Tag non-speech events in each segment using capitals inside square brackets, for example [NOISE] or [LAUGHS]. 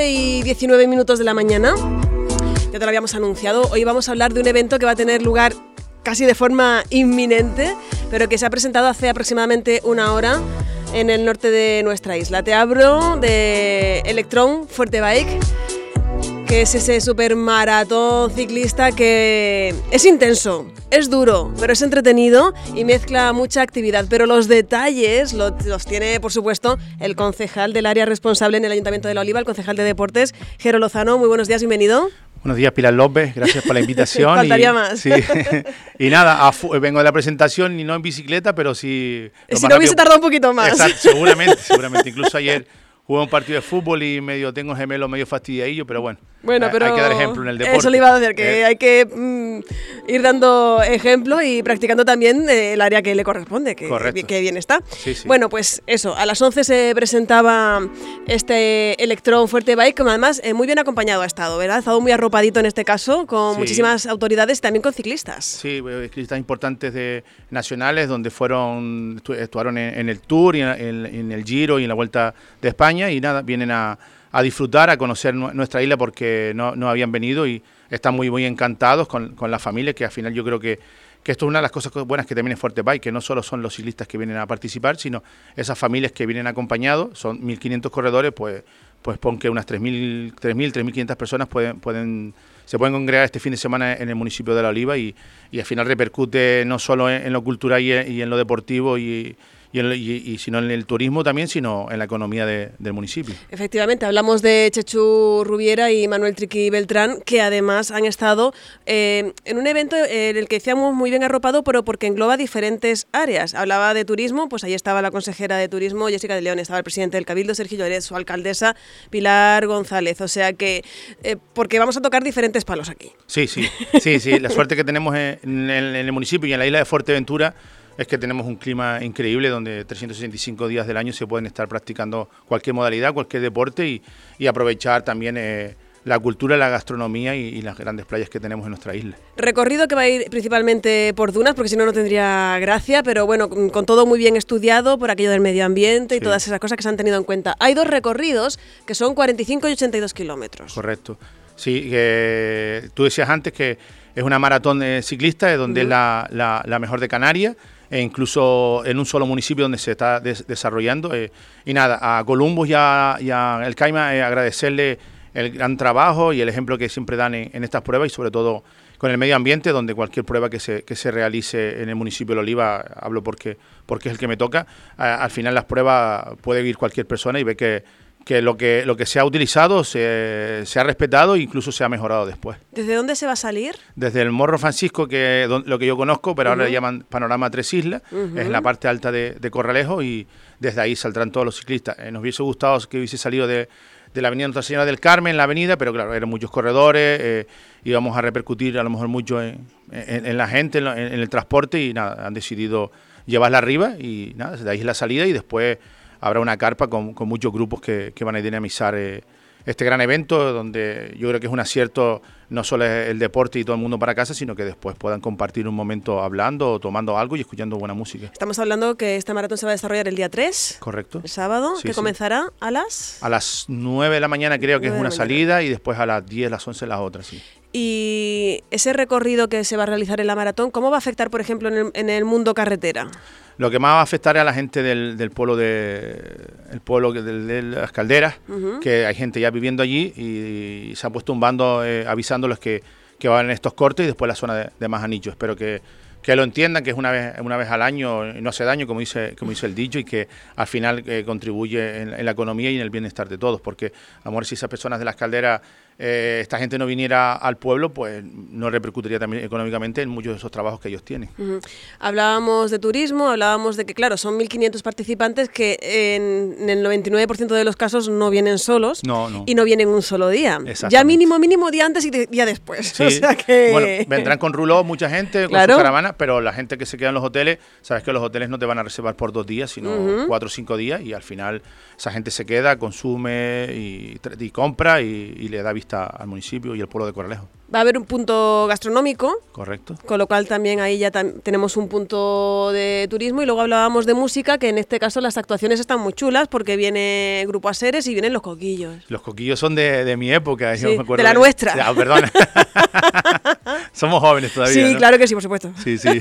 Estamos en las 12 y 19 minutos de la mañana. Ya te lo habíamos anunciado. Hoy vamos a hablar de un evento que va a tener lugar casi de forma inminente, pero que se ha presentado hace aproximadamente una hora en el norte de nuestra isla. Te abro de Electron Fuerte Bike que es ese super maratón ciclista que es intenso, es duro, pero es entretenido y mezcla mucha actividad. Pero los detalles los, tiene, por supuesto, el concejal del área responsable en el Ayuntamiento de La Oliva, el concejal de Deportes, Jero Lozano. Muy buenos días, bienvenido. Buenos días, Pilar López, gracias por la [LAUGHS] invitación. Faltaría y, más. Sí. y nada, vengo de la presentación y no en bicicleta, pero sí... Si no hubiese tardado un poquito más. Exacto, [LAUGHS] seguramente, seguramente. Incluso ayer jugué un partido de fútbol y medio tengo gemelo medio fastidiadillo, pero bueno. Bueno, pero hay que dar ejemplo en el deporte. Eso le iba a decir, que eh. hay que mm, ir dando ejemplo y practicando también el área que le corresponde, que, que bien está. Bueno, pues eso, a las 11 se presentaba este Electron Fuerte Bike, que además eh, muy bien acompañado ha estado, ¿verdad? Ha estado muy arropadito en este caso, con muchísimas autoridades y también con ciclistas. Sí, eh, ciclistas importantes de nacionales, donde fueron, actuaron en, el Tour y en el Giro y en la Vuelta de España y nada, vienen a a disfrutar, a conocer nuestra isla porque no, no habían venido y están muy, muy encantados con, con, la familia, que al final yo creo que, que, esto es una de las cosas buenas que también es Fuerte que no solo son los ciclistas que vienen a participar, sino esas familias que vienen acompañados, son 1.500 corredores, pues, pues pon que unas 3.000, 3.000, 3.500 personas pueden, pueden, se pueden congregar este fin de semana en el municipio de La Oliva y, y al final repercute no solo en, lo cultural y y en lo deportivo y y, sino en el turismo también, sino en la economía del municipio. Efectivamente, hablamos de Chechu Rubiera y Manuel Triqui Beltrán, que además han estado eh, en un evento en el que decíamos muy bien arropado, pero porque engloba diferentes áreas. Hablaba de turismo, pues ahí estaba la consejera de turismo, Jessica de León, estaba el presidente del Cabildo, Sergio Lloret, su alcaldesa, Pilar González. O sea que, eh, porque vamos a tocar diferentes palos aquí. Sí, sí, sí, sí. la suerte que tenemos en el municipio y en la isla de Fuerteventura es que tenemos un clima increíble donde 365 días del año se pueden estar practicando cualquier modalidad, cualquier deporte y, aprovechar también eh, la cultura, la gastronomía y, las grandes playas que tenemos en nuestra isla. Recorrido que va a ir principalmente por dunas, porque si no, no tendría gracia, pero bueno, con todo muy bien estudiado por aquello del medio ambiente y todas esas cosas que se han tenido en cuenta. Hay dos recorridos que son 45 y 82 kilómetros. Correcto. Sí, tú decías antes que es una maratón ciclista, donde es la, la mejor de Canarias e incluso en un solo municipio donde se está desarrollando. Eh, y nada, a Columbus y a, El Caima eh, agradecerle el gran trabajo y el ejemplo que siempre dan en, estas pruebas y sobre todo con el medio ambiente, donde cualquier prueba que se, que se realice en el municipio de Oliva, hablo porque, porque es el que me toca, al final las pruebas puede ir cualquier persona y ve que que lo que lo que se ha utilizado se, se, ha respetado e incluso se ha mejorado después. ¿Desde dónde se va a salir? Desde el Morro Francisco, que lo que yo conozco, pero ahora le llaman Panorama Tres Islas, es la parte alta de, de, Corralejo y desde ahí saldrán todos los ciclistas. Eh, nos hubiese gustado que hubiese salido de, de la Avenida Nuestra Señora del Carmen, la avenida, pero claro, eran muchos corredores, eh, íbamos a repercutir a lo mejor mucho en, en, la gente, en, en, el transporte y nada, han decidido llevarla arriba y nada, desde ahí es la salida y después habrá una carpa con, muchos grupos que, van a dinamizar eh, este gran evento, donde yo creo que es un acierto no solo el deporte y todo el mundo para casa, sino que después puedan compartir un momento hablando o tomando algo y escuchando buena música. Estamos hablando que esta maratón se va a desarrollar el día 3. Correcto. El sábado, que comenzará a las... A las 9 de la mañana creo que es una salida y después a las 10, las 11 las otras, sí. Y ese recorrido que se va a realizar en la maratón, ¿cómo va a afectar, por ejemplo, en el, mundo carretera? Lo que más va a afectar es a la gente del, pueblo de el pueblo de, las calderas, que hay gente ya viviendo allí y, se ha puesto un bando eh, avisándoles que, que van en estos cortes y después la zona de, de más anillos. Espero que, que lo entiendan, que es una vez, una vez al año y no hace daño, como dice, como dice el dicho, y que al final eh, contribuye en, la economía y en el bienestar de todos, porque, amor, si esas personas de las calderas eh, esta gente no viniera al pueblo, pues no repercutiría también económicamente en muchos de esos trabajos que ellos tienen. Hablábamos de turismo, hablábamos de que, claro, son 1.500 participantes que en, el 99% de los casos no vienen solos y no vienen un solo día. Ya mínimo, mínimo día antes y día después. [LAUGHS] Bueno, vendrán con ruló mucha gente, con su caravana, pero la gente que se queda en los hoteles, sabes que los hoteles no te van a reservar por dos días, sino cuatro o cinco días y al final esa gente se queda, consume y, compra y, y le da vista al municipio y al pueblo de Coralejo. Va a haber un punto gastronómico. Correcto. Con lo cual también ahí ya tenemos un punto de turismo y luego hablábamos de música, que en este caso las actuaciones están muy chulas porque viene Grupo Aseres y vienen los coquillos. Los coquillos son de, mi época, yo me acuerdo de la nuestra. Ah, perdón. [LAUGHS] Somos jóvenes todavía. Sí, claro que sí, por supuesto. Sí, sí.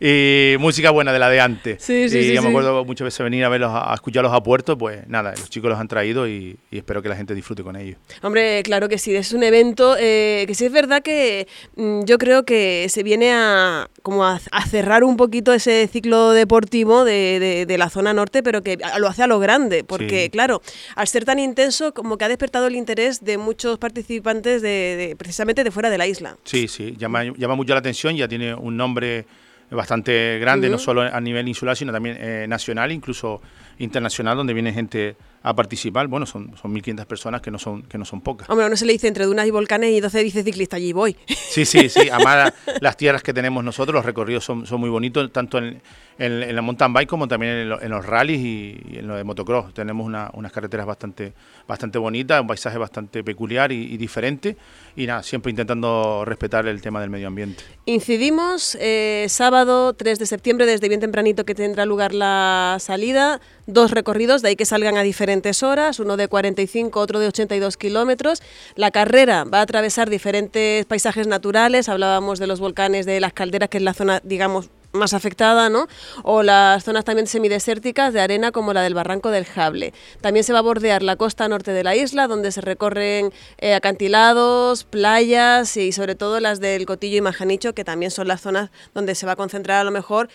[LAUGHS] y música buena de la de antes. Sí, sí, y sí. yo me acuerdo muchas veces venir a verlos, a escucharlos a puerto, pues nada, los chicos los han traído y, espero que la gente disfrute con ellos. Hombre, claro que sí, es un evento eh, que sí es verdad que mm, yo creo que se viene a como a, cerrar un poquito ese ciclo deportivo de, la zona norte, pero que lo hace a lo grande, porque claro, al ser tan intenso, como que ha despertado el interés de muchos participantes de, precisamente de fuera de la isla. Sí, sí, llama, llama mucho la atención, ya tiene un nombre bastante grande, no solo a nivel insular, sino también eh, nacional, incluso internacional, donde viene gente a participar. Bueno, son, son 1.500 personas que no son que no son pocas. Hombre, no se le dice entre dunas y volcanes y 12 dice ciclista, allí voy. Sí, sí, sí. [LAUGHS] Además, las tierras que tenemos nosotros, los recorridos son, son muy bonitos, tanto en, en, la mountain bike como también en, los rallies y, en lo de motocross. Tenemos unas carreteras bastante, bastante bonitas, un paisaje bastante peculiar y, diferente. Y nada, siempre intentando respetar el tema del medio ambiente. Incidimos eh, sábado 3 de septiembre, desde bien tempranito que tendrá lugar la salida. Dos recorridos, de ahí que salgan a diferentes horas, uno de 45, otro de 82 kilómetros. La carrera va a atravesar diferentes paisajes naturales, hablábamos de los volcanes de las calderas, que es la zona, digamos, más afectada, ¿no? O las zonas también semidesérticas de arena como la del Barranco del Jable. También se va a bordear la costa norte de la isla, donde se recorren eh, acantilados, playas y sobre todo las del Cotillo y Majanicho, que también son las zonas donde se va a concentrar a lo mejor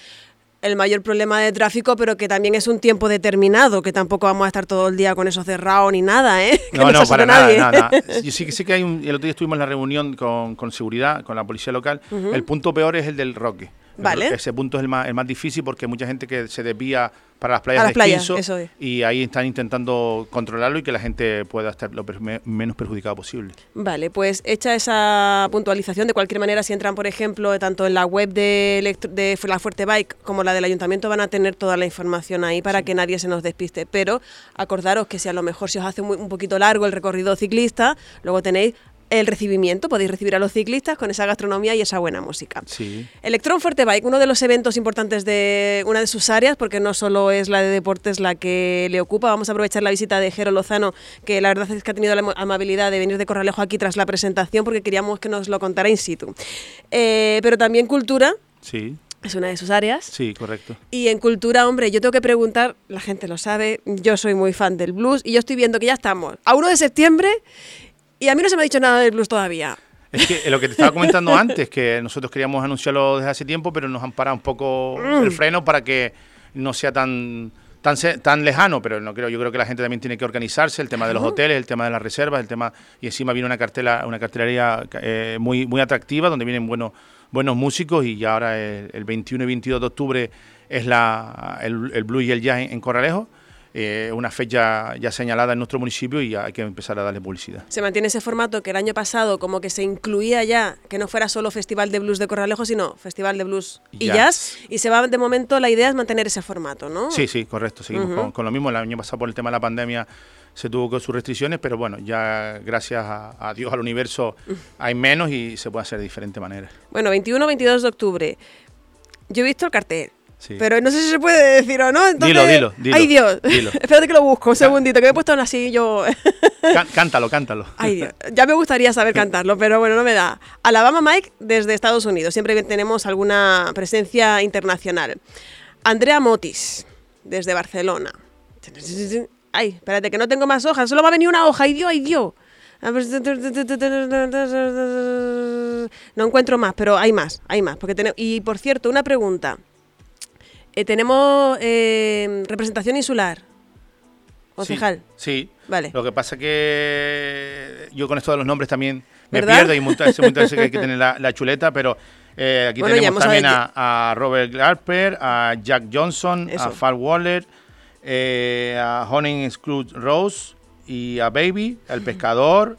el mayor problema de tráfico, pero que también es un tiempo determinado, que tampoco vamos a estar todo el día con eso cerrado ni nada, ¿eh? [LAUGHS] no, no, para nada, nada. [LAUGHS] Yo sí, sí que hay un, el otro día estuvimos en la reunión con, con seguridad, con la policía local. El punto peor es el del Roque. Vale. Ese punto es el más, el más difícil porque hay mucha gente que se desvía para las playas a las playas, eso es. y ahí están intentando controlarlo y que la gente pueda estar lo menos perjudicada posible. Vale, pues hecha esa puntualización, de cualquier manera, si entran, por ejemplo, tanto en la web de, de la Fuerte Bike como la del ayuntamiento, van a tener toda la información ahí para que nadie se nos despiste. Pero acordaros que si a lo mejor se os hace un poquito largo el recorrido ciclista, luego tenéis el recibimiento, podéis recibir a los ciclistas con esa gastronomía y esa buena música. Sí. Electron Fuerte Bike, uno de los eventos importantes de una de sus áreas, porque no solo es la de deportes la que le ocupa, vamos a aprovechar la visita de Jero Lozano, que la verdad es que ha tenido la amabilidad de venir de Corralejo aquí tras la presentación, porque queríamos que nos lo contara in situ. Eh, pero también cultura. Sí. Es una de sus áreas. Sí, correcto. Y en cultura, hombre, yo tengo que preguntar, la gente lo sabe, yo soy muy fan del blues y yo estoy viendo que ya estamos a 1 de septiembre y a mí no se me ha dicho nada del blues todavía. Es que lo que te estaba [LAUGHS] comentando antes, que nosotros queríamos anunciarlo desde hace tiempo, pero nos han parado un poco el mm. freno para que no sea tan tan, tan lejano, pero no creo, yo creo que la gente también tiene que organizarse, el tema de los hoteles, el tema de las reservas, el tema y encima viene una cartela, una cartelería eh, muy muy atractiva donde vienen buenos buenos músicos y ya ahora el, 21 y 22 de octubre es la el, el blues y el jazz en Corralejo eh, una fecha ya señalada en nuestro municipio y hay que empezar a darle publicidad. Se mantiene ese formato que el año pasado como que se incluía ya, que no fuera solo Festival de Blues de Corralejo, sino Festival de Blues y jazz. Y se va, de momento, la idea es mantener ese formato, ¿no? Sí, sí, correcto. Seguimos con, lo mismo. El año pasado por el tema de la pandemia se tuvo con sus restricciones, pero bueno, ya gracias a, Dios, al universo, hay menos y se puede hacer de diferente manera. Bueno, 21-22 de octubre. Yo he visto el cartel. Pero no sé si se puede decir o no. dilo, dilo, dilo. Ay, Dios. [LAUGHS] Espérate que lo busco un segundito, que me he puesto así yo. [LAUGHS] cántalo, cántalo. Ay, Dios. Ya me gustaría saber cantarlo, pero bueno, no me da. Alabama Mike desde Estados Unidos. Siempre tenemos alguna presencia internacional. Andrea Motis desde Barcelona. Ay, espérate, que no tengo más hojas. Solo va a venir una hoja. ¡Ay, Dios, ay, Dios! No encuentro más, pero hay más, hay más. Porque y por cierto, una pregunta. Eh, tenemos eh, representación insular. Concejal. Sí, Vale. Lo que pasa que yo con esto de los nombres también me pierdo y muchas veces, que hay que tener la, chuleta, pero eh, aquí tenemos también a, Robert Garper, a Jack Johnson, a Far Waller, a Honey Scrooge Rose y a Baby, El Pescador,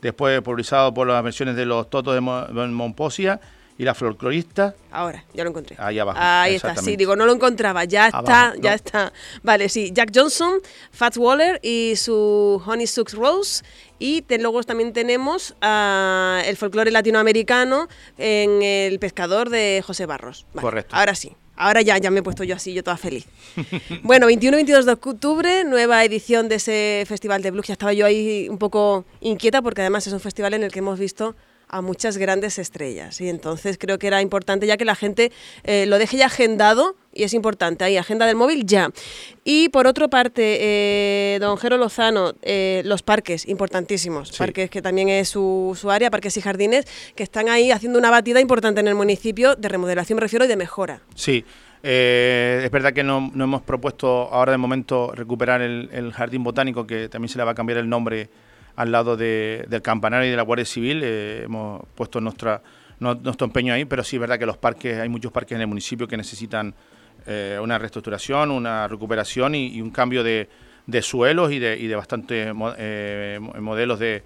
después publicado por las versiones de los Totos de Monposia y la folclorista. Ahora, ya lo encontré. Ahí abajo. Ahí está, sí, digo, no lo encontraba. Ya está, ya está. Vale, sí. Jack Johnson, Fats Waller y su Honey Sucks Rose. Y luego también tenemos el folclore latinoamericano en El Pescador de José Barros. Correcto. Ahora sí. Ahora ya, ya me he puesto yo así, yo toda feliz. [LAUGHS] bueno, 21 y 22 de octubre, nueva edición de ese festival de blues. Ya estaba yo ahí un poco inquieta porque además es un festival en el que hemos visto a muchas grandes estrellas. Y entonces creo que era importante ya que la gente eh, lo deje ya agendado, y es importante, ahí, agenda del móvil ya. Y por otra parte, eh, don Jero Lozano, eh, los parques, importantísimos, parques que también es su, su, área, parques y jardines, que están ahí haciendo una batida importante en el municipio de remodelación, me refiero, y de mejora. Sí. es verdad que no, hemos propuesto ahora de momento recuperar el, el, jardín botánico, que también se le va a cambiar el nombre al lado del campanario y de la Guardia Civil. Eh, hemos puesto nuestra, nuestro empeño ahí, pero sí es verdad que los parques, hay muchos parques en el municipio que necesitan eh, una reestructuración, una recuperación y, un cambio de, suelos y de, y de bastantes eh, modelos de,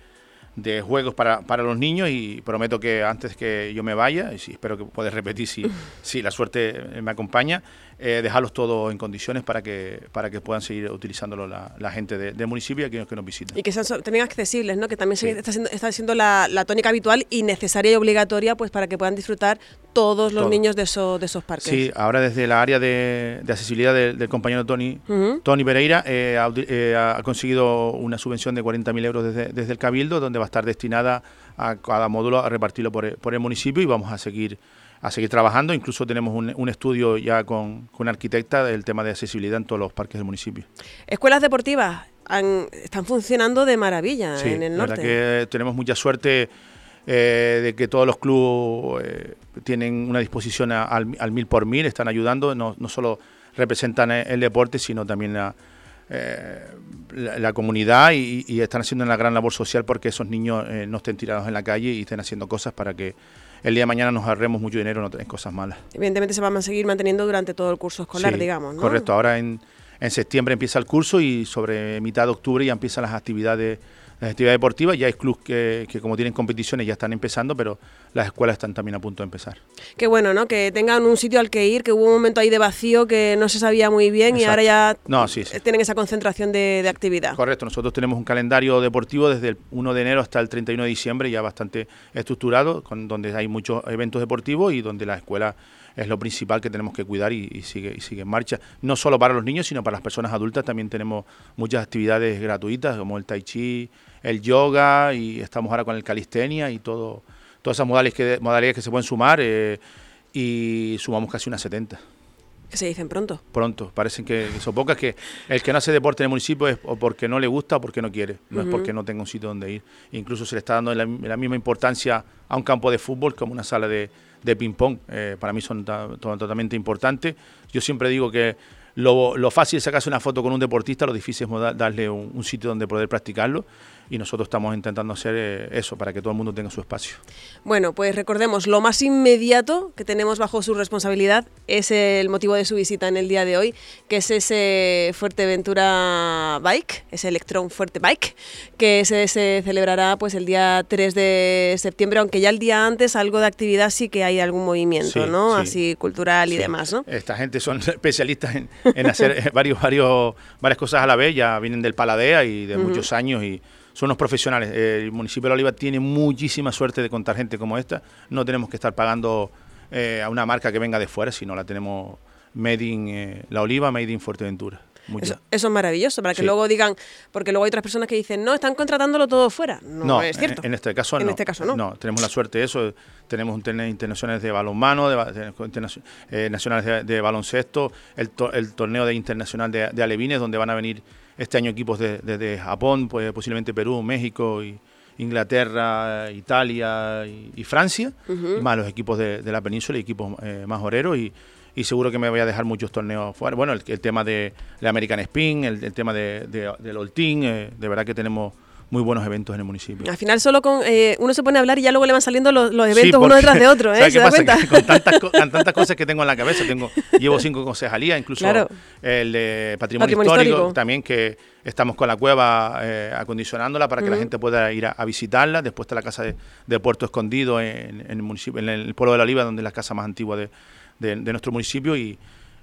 de juegos para, para, los niños y prometo que antes que yo me vaya, y espero que puedas repetir si, [LAUGHS] si la suerte me acompaña, eh, dejarlos todos en condiciones para que para que puedan seguir utilizándolo la, la gente del municipio y aquellos que nos visitan. Y que sean también accesibles, ¿no? que también está, siendo, está siendo la, la, tónica habitual y necesaria y obligatoria pues para que puedan disfrutar todos los niños de, eso, de esos parques. Sí, ahora desde la área de, de accesibilidad del, compañero Tony, Tony Pereira eh, eh, ha, conseguido una subvención de 40.000 euros desde, desde el Cabildo, donde va a estar destinada a cada módulo a repartirlo por el, por el municipio y vamos a seguir a seguir trabajando. Incluso tenemos un, un estudio ya con, con, una arquitecta del tema de accesibilidad en todos los parques del municipio. Escuelas deportivas están funcionando de maravilla en el norte. La que tenemos mucha suerte eh, de que todos los clubes eh, tienen una disposición al, mil por mil, están ayudando, no, no solo representan el deporte, sino también la, eh, la, comunidad y, y, están haciendo una gran labor social porque esos niños no estén tirados en la calle y estén haciendo cosas para que el día de mañana nos ahorremos mucho dinero no tenéis cosas malas. Evidentemente se van a seguir manteniendo durante todo el curso escolar, digamos. ¿no? Correcto, ahora en, en septiembre empieza el curso y sobre mitad de octubre ya empiezan las actividades las actividades deportivas, ya hay clubes que, que, como tienen competiciones ya están empezando, pero las escuelas están también a punto de empezar. Qué bueno, ¿no? Que tengan un sitio al que ir, que hubo un momento ahí de vacío que no se sabía muy bien y ahora ya no, sí, tienen esa concentración de, de, actividad. Correcto, nosotros tenemos un calendario deportivo desde el 1 de enero hasta el 31 de diciembre ya bastante estructurado, con, donde hay muchos eventos deportivos y donde la escuela es lo principal que tenemos que cuidar y, sigue, y sigue en marcha. No solo para los niños, sino para las personas adultas también tenemos muchas actividades gratuitas como el tai chi, el yoga y estamos ahora con el calistenia y todo, todas esas modalidades que, modalidades que se pueden sumar eh, y sumamos casi unas 70. Que se dicen pronto. Pronto, parecen que, son pocas que el que no hace deporte en el municipio es o porque no le gusta o porque no quiere, no es porque no tenga un sitio donde ir. Incluso se le está dando la, misma importancia a un campo de fútbol como una sala de, de ping-pong. Eh, para mí son totalmente importantes. Yo siempre digo que lo, fácil es sacarse una foto con un deportista, lo difícil es darle un, sitio donde poder practicarlo y nosotros estamos intentando hacer eh, eso para que todo el mundo tenga su espacio. Bueno, pues recordemos, lo más inmediato que tenemos bajo su responsabilidad es el motivo de su visita en el día de hoy, que es ese Fuerteventura Bike, ese Electron Fuerte Bike, que se, se celebrará pues el día 3 de septiembre, aunque ya el día antes algo de actividad sí que hay algún movimiento, ¿no? Así cultural y demás, ¿no? Esta gente son [LAUGHS] especialistas en, hacer varios, varios, varias cosas a la vez, ya vienen del Paladea y de muchos años y son unos profesionales. El municipio de La Oliva tiene muchísima suerte de contar gente como esta. No tenemos que estar pagando eh, a una marca que venga de fuera, sino la tenemos Made in eh, La Oliva, Made in Fuerteventura. Eso, eso, es maravilloso, para que luego digan, porque luego hay otras personas que dicen, no, están contratándolo todo fuera. No, es cierto. En, este caso en no. este caso no. No, tenemos la suerte de eso. Tenemos internacionales de balonmano, de, eh, nacionales de, baloncesto, el, el, torneo de internacional de, de alevines, donde van a venir este año equipos de, Japón, pues, posiblemente Perú, México y Inglaterra, Italia y, Francia, más los equipos de, la península y equipos eh, más oreros y, seguro que me voy a dejar muchos torneos fuera. Bueno, el, tema de la American Spin, el, tema de, del All Team, eh, de verdad que tenemos muy buenos eventos en el municipio. Al final solo con eh, uno se pone a hablar y ya luego le van saliendo los, eventos uno detrás de otro, [LAUGHS] ¿eh? ¿Se da cuenta? con, tantas, [LAUGHS] con tantas cosas que tengo en la cabeza, tengo llevo cinco concejalías, incluso el de patrimonio, histórico, también que estamos con la cueva eh, acondicionándola para que la gente pueda ir a, visitarla. Después está la casa de, Puerto Escondido en, el municipio, en el pueblo de la Oliva, donde es la casa más antigua de, de nuestro municipio y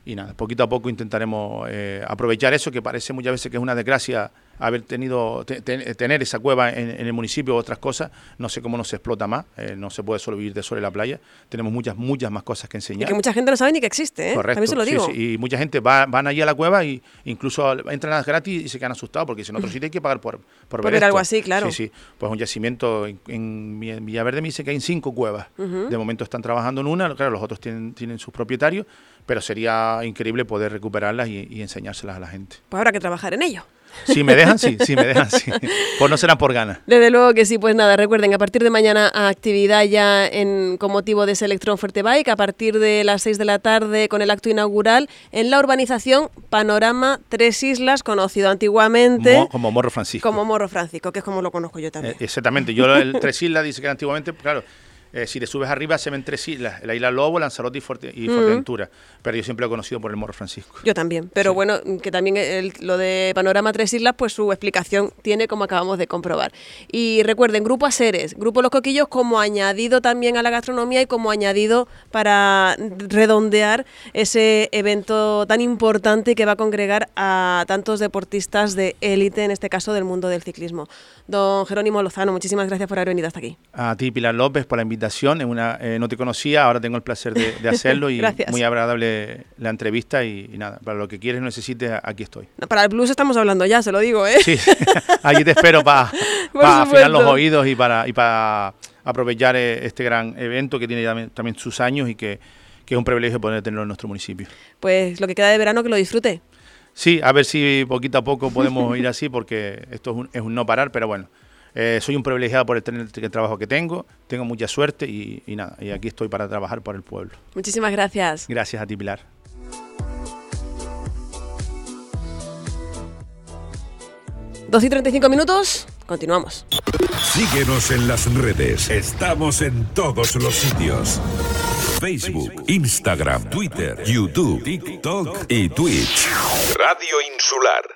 y nada, poquito a poco intentaremos eh, aprovechar eso, que parece muchas veces que es una desgracia haber tenido tener esa cueva en, el municipio o otras cosas. No sé cómo no se explota más, eh, no se puede solo vivir de sol en la playa. Tenemos muchas, muchas más cosas que enseñar. Y que mucha gente no sabe ni que existe, ¿eh? Correcto. También se lo digo. y mucha gente va, van allí a la cueva y incluso entran gratis y se quedan asustados porque si en otro sitio hay que pagar por, por, ver, algo así, claro. Sí, sí. Pues un yacimiento en, Villaverde me dice que hay cinco cuevas. De momento están trabajando en una, claro, los otros tienen, tienen sus propietarios pero sería increíble poder recuperarlas y, enseñárselas a la gente. Pues habrá que trabajar en ello. Si me dejan, sí, si me dejan, sí. Pues no será por ganas. Desde luego que sí, pues nada, recuerden, a partir de mañana actividad ya en, con motivo de ese Electron Fuerte Bike, a partir de las 6 de la tarde con el acto inaugural en la urbanización Panorama Tres Islas, conocido antiguamente... como Morro Francisco. Como Morro Francisco, que es como lo conozco yo también. Eh, exactamente, yo el Tres Islas dice que antiguamente, claro, eh, si le subes arriba se ven tres islas, la isla Lobo, Lanzarote y, Fuerte, y Fuerteventura. Pero yo siempre lo he conocido por el Morro Francisco. Yo también, pero bueno, que también lo de Panorama Tres Islas, pues su explicación tiene como acabamos de comprobar. Y recuerden, Grupo Aseres, Grupo Los Coquillos como añadido también a la gastronomía y como añadido para redondear ese evento tan importante que va a congregar a tantos deportistas de élite, en este caso del mundo del ciclismo. Don Jerónimo Lozano, muchísimas gracias por haber venido hasta aquí. A ti, Pilar López, por la invitación una, eh, no te conocía, ahora tengo el placer de, [LAUGHS] hacerlo y muy agradable la entrevista y, nada, para lo que quieres necesites, aquí estoy. para el blues estamos hablando ya, se lo digo, ¿eh? Sí, [LAUGHS] allí te espero para [LAUGHS] afinar los oídos y para, y para aprovechar eh, este gran evento que tiene también, sus años y que, que es un privilegio poder tenerlo en nuestro municipio. Pues lo que queda de verano que lo disfrute. Sí, a ver si poquito a poco podemos ir así porque esto es un no parar, pero bueno, eh, soy un privilegiado por el, tener el trabajo que tengo, tengo mucha suerte y, nada, y aquí estoy para trabajar por el pueblo. Muchísimas gracias. Gracias a ti, Pilar. Dos y 35 minutos, continuamos. Síguenos en las redes, estamos en todos los sitios. Facebook, Instagram, Twitter, YouTube, TikTok y Twitch. Radio Insular.